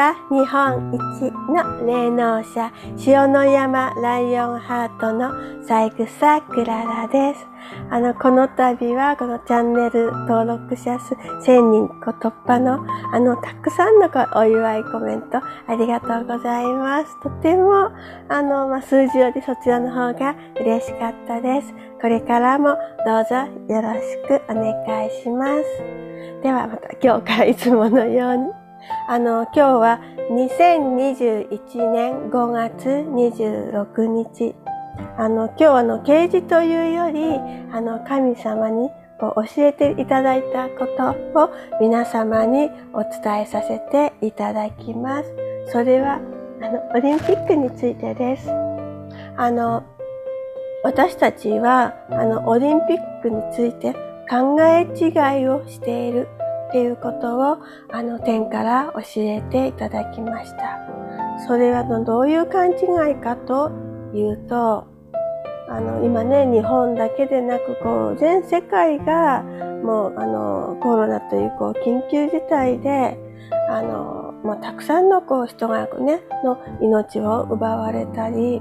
は。日本一の霊能者、塩の山ライオンハートの三草クララです。あの、この度は、このチャンネル登録者数1000人突破の、あの、たくさんのお祝いコメントありがとうございます。とても、あの、まあ、数字よりそちらの方が嬉しかったです。これからもどうぞよろしくお願いします。ではまた今日からいつものようにあの、今日は2021年5月26日。あの、今日はの、啓示というより、あの、神様にこう教えていただいたことを皆様にお伝えさせていただきます。それは、あの、オリンピックについてです。あの、私たちは、あの、オリンピックについて考え違いをしているっていうことをあの点から教えていただきました。それはどういう勘違いかというと、あの今ね、日本だけでなくこう全世界がもうあのコロナというこう緊急事態で、あのまあ、たくさんのこう人がね、の命を奪われたり、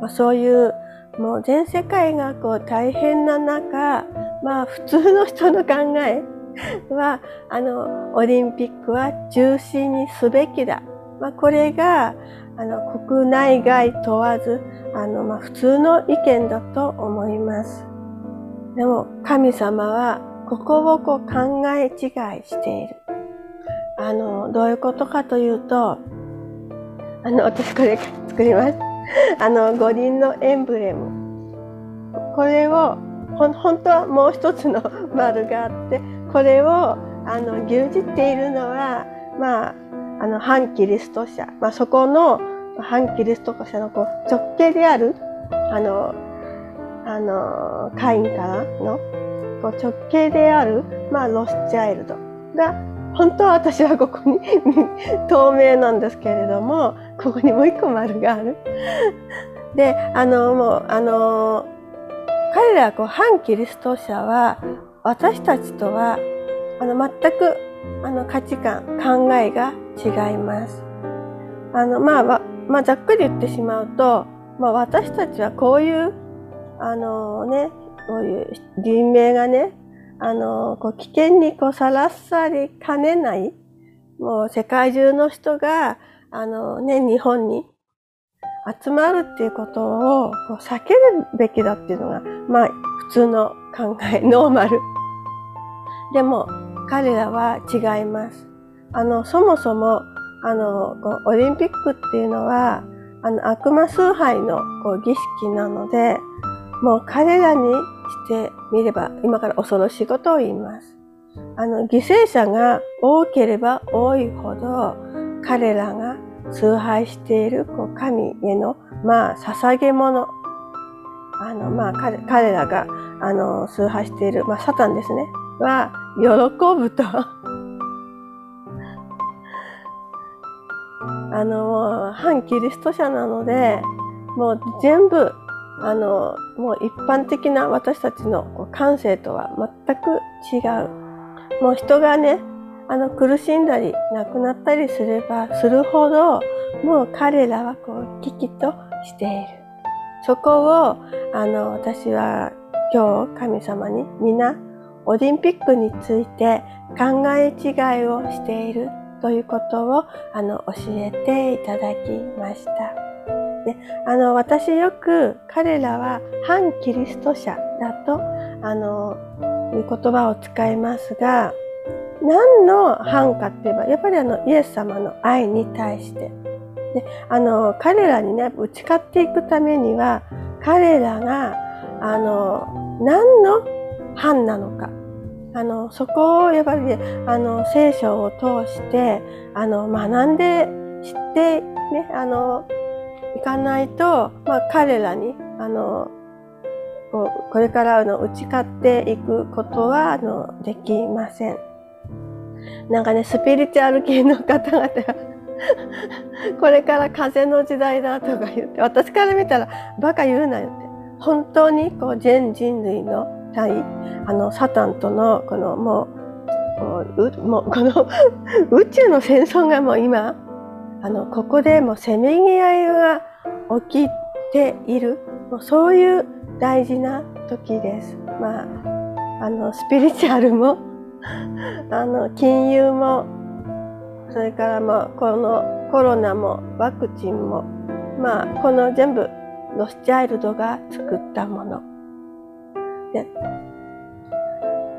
まあ、そういうもう全世界がこう大変な中、まあ普通の人の考え は、あの、オリンピックは中止にすべきだ。まあ、これが、あの、国内外問わず、あの、まあ、普通の意見だと思います。でも、神様は、ここをこう考え違いしている。あの、どういうことかというと、あの、私これ作ります。あの、五輪のエンブレム。これを、ほ本当はもう一つの 丸があって、これをあの牛耳っているのは、まあ、あの反キリスト者、まあ、そこの反キリスト者のこう直系であるあのあの会員からのこう直系である、まあ、ロスチャイルドが本当は私はここに 透明なんですけれどもここにもう一個丸がある。であのもうあの彼らこう反キリスト者は私たちとはあの全くあの価値観考えが違います。あのまあまあ、ざっくり言ってしまうと、まあ、私たちはこういうあのねこういう人命がねあのこう危険にこうさらされかねないもう世界中の人があのね日本に集まるっていうことを避けるべきだっていうのがまあ普通の考え、ノーマル。でも、彼らは違います。あの、そもそも、あの、こうオリンピックっていうのは、あの、悪魔崇拝のこう儀式なので、もう彼らにしてみれば、今から恐ろしいことを言います。あの、犠牲者が多ければ多いほど、彼らが崇拝しているこう神への、まあ、捧げ物あの、まあ、彼彼らが、あの、崇拝している、まあ、サタンですね、は、喜ぶとあの、反キリスト者なので、もう全部、あの、もう一般的な私たちの感性とは全く違う。もう人がね、あの、苦しんだり、亡くなったりすればするほど、もう彼らはこう、危機としている。そこを、あの、私は今日神様に皆、オリンピックについて考え違いをしているということを、あの、教えていただきました。であの、私よく彼らは反キリスト者だと、あの、いう言葉を使いますが、何の反かって言えば、やっぱりあの、イエス様の愛に対して、であの彼らにね打ち勝っていくためには彼らがあの何の犯なのかあのそこをやっぱり、ね、あの聖書を通してあの学んで知ってねあのいかないと、まあ、彼らにあのここれからの打ち勝っていくことはあのできません。なんかねスピリチュアル系の方々が これから風の時代だとか言って私から見たらバカ言うなよって本当にこう全人類の対あのサタンとのこのももうこの 宇宙の戦争がもう今あのここでもうせめぎ合いが起きているもうそういう大事な時です。まあ、あのスピリチュアルも あの金融もそれからもうこのコロナもワクチンもまあこの全部ロスチャイルドが作ったもの。で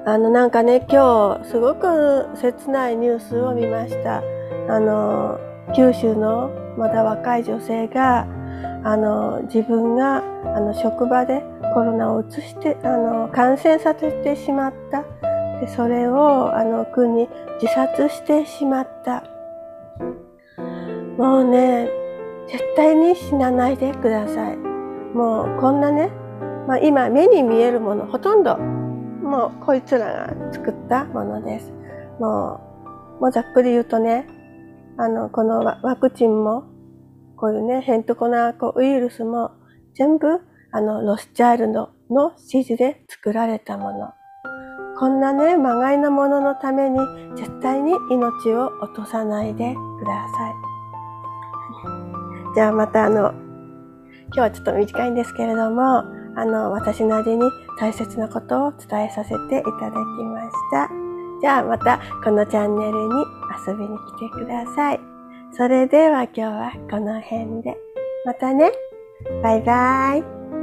あのなんかね今日すごく切ないニュースを見ました。あの九州のまだ若い女性があの自分があの職場でコロナを移してあの感染させてしまった。でそれをあの苦に自殺してしまった。もうね絶対に死なないでください。もうこんなね、まあ、今目に見えるものほとんどもうこいつらが作ったものですもうもうざっくり言うとねあのこのワクチンもこういうね、ヘントコナーコウイルスも全部あのロスチャイルドの指示で作られたもの。こんなね、まがいなもののために絶対に命を落とさないでください。じゃあまたあの、今日はちょっと短いんですけれども、あの、私なりに大切なことを伝えさせていただきました。じゃあまたこのチャンネルに遊びに来てください。それでは今日はこの辺で。またね。バイバイ。